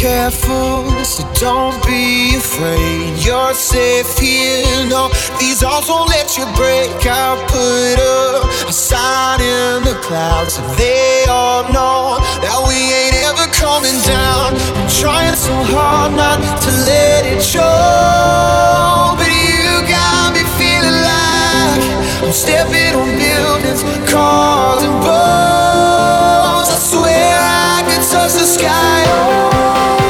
careful, so don't be afraid. You're safe here. No, these arms won't let you break. I'll put up a sign in the clouds so they all know that we ain't ever coming down. I'm trying so hard not to let it show, but you got me feeling like I'm stepping on buildings, cars and boats. Touch the sky. I'm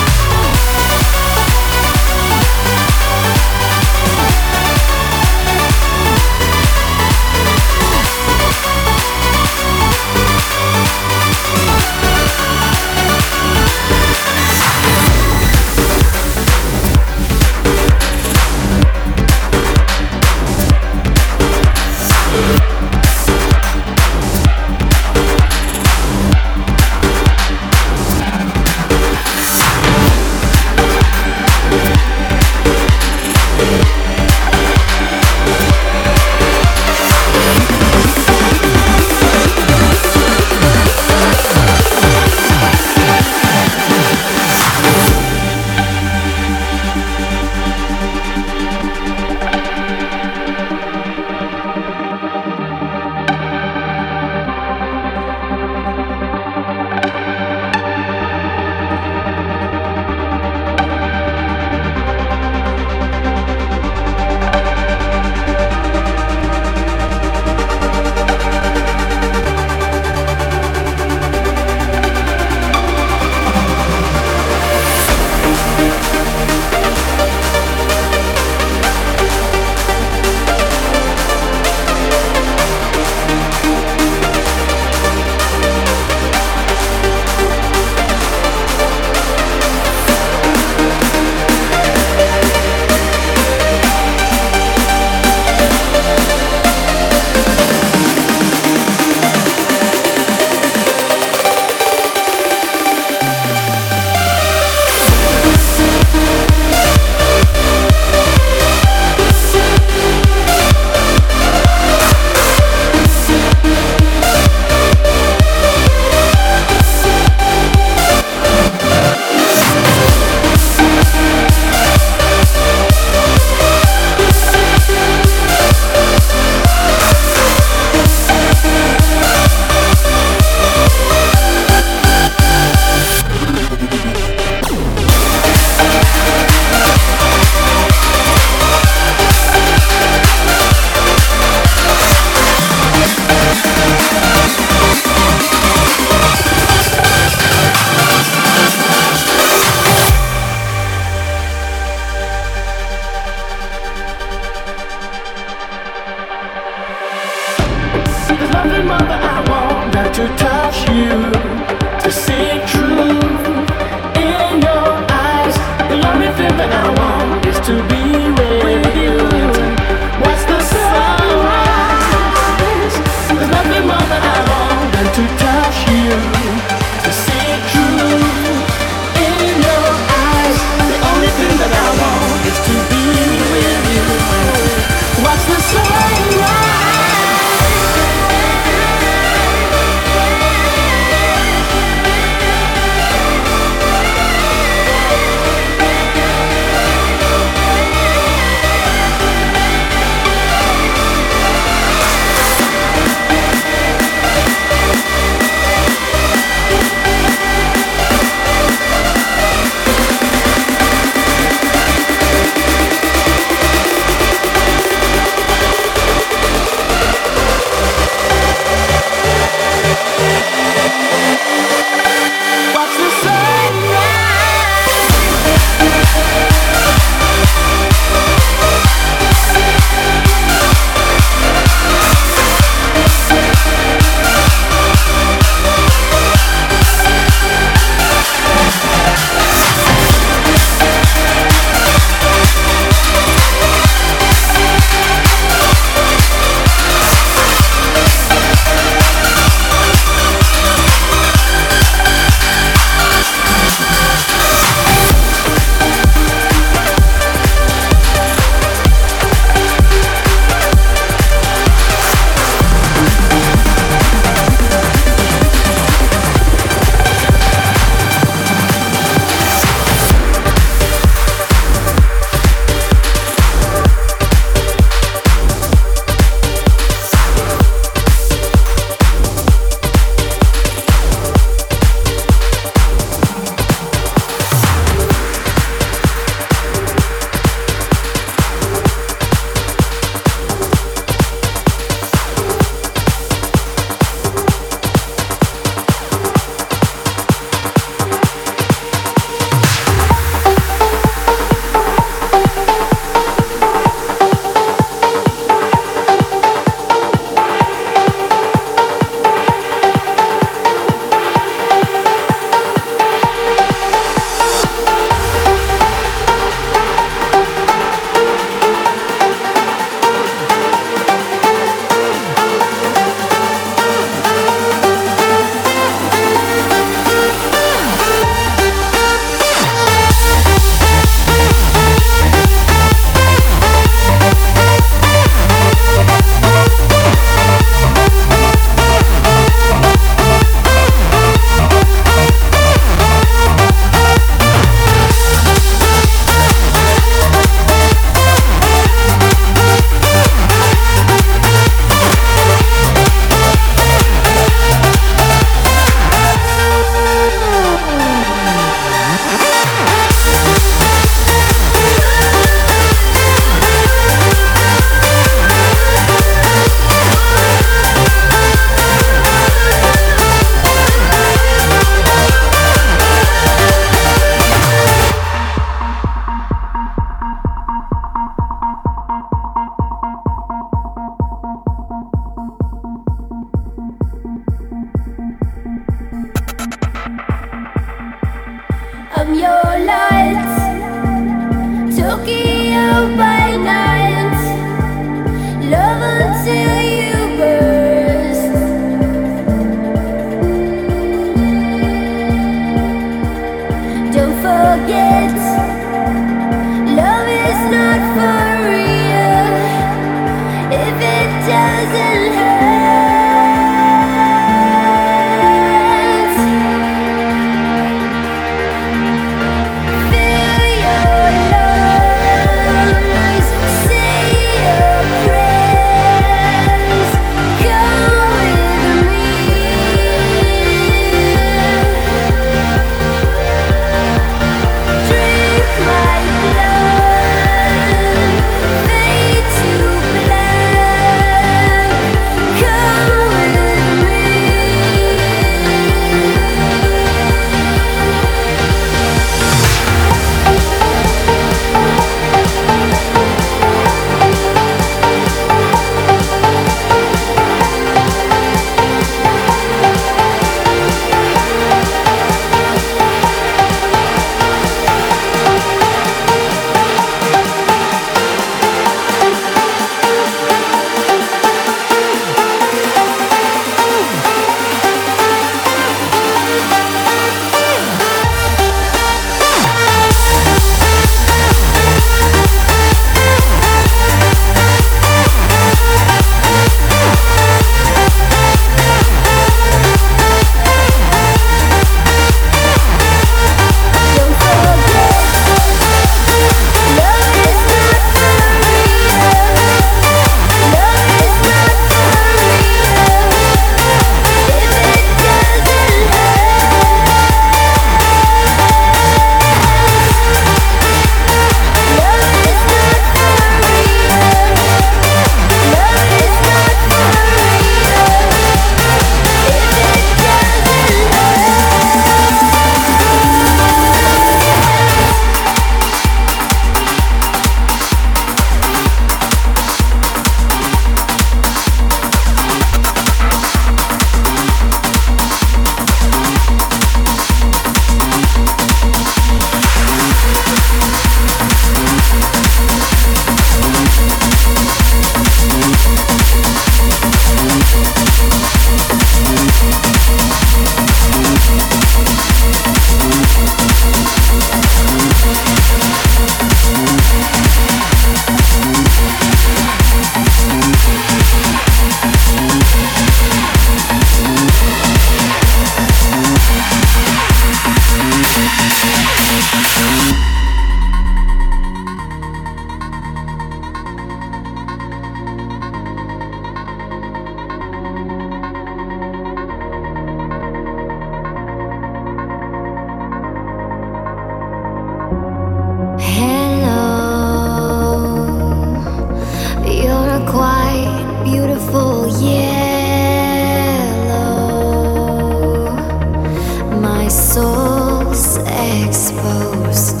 exposed.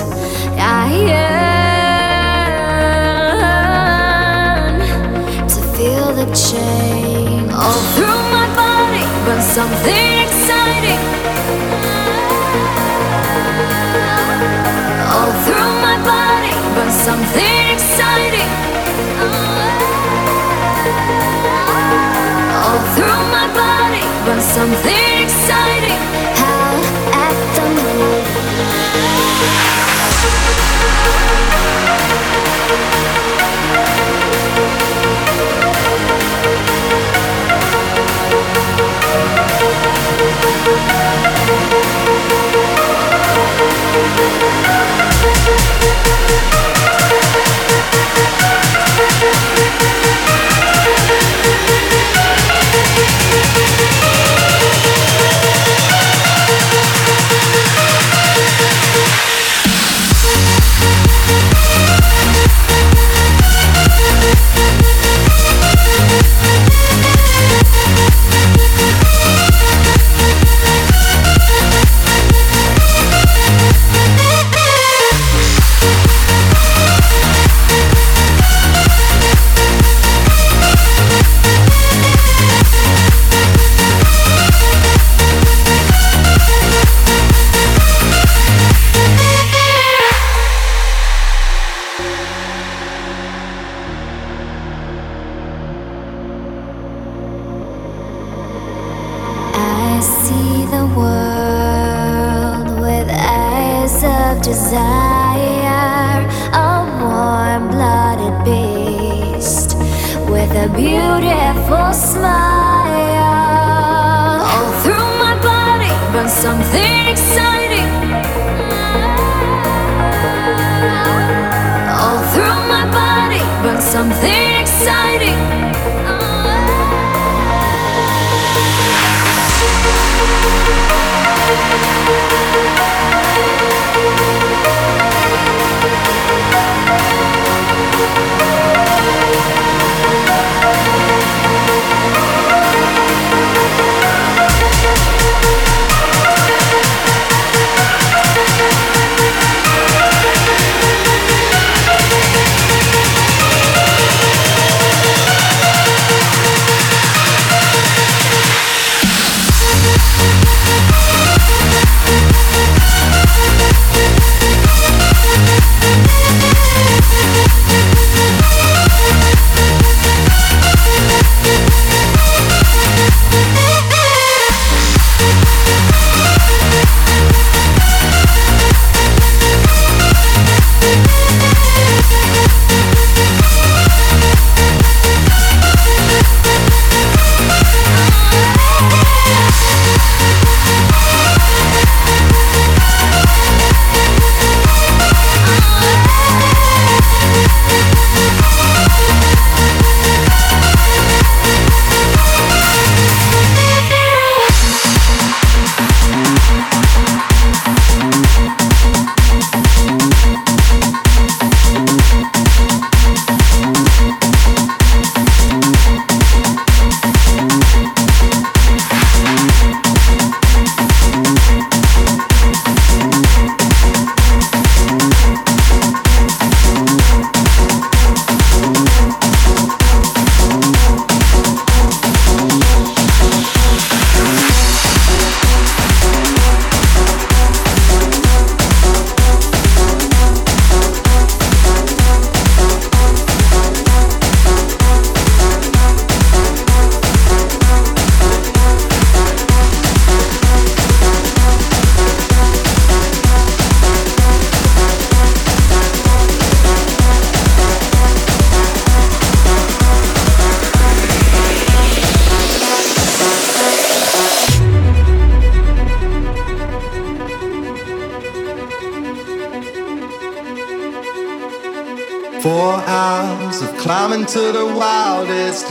I to feel the change. all through my body. Something exciting. All through my body, something exciting. All through my body, but something exciting. Thank you. Desire, a warm blooded beast with a beautiful smile. All through my body, but something exciting. All through my body, but something exciting.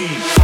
15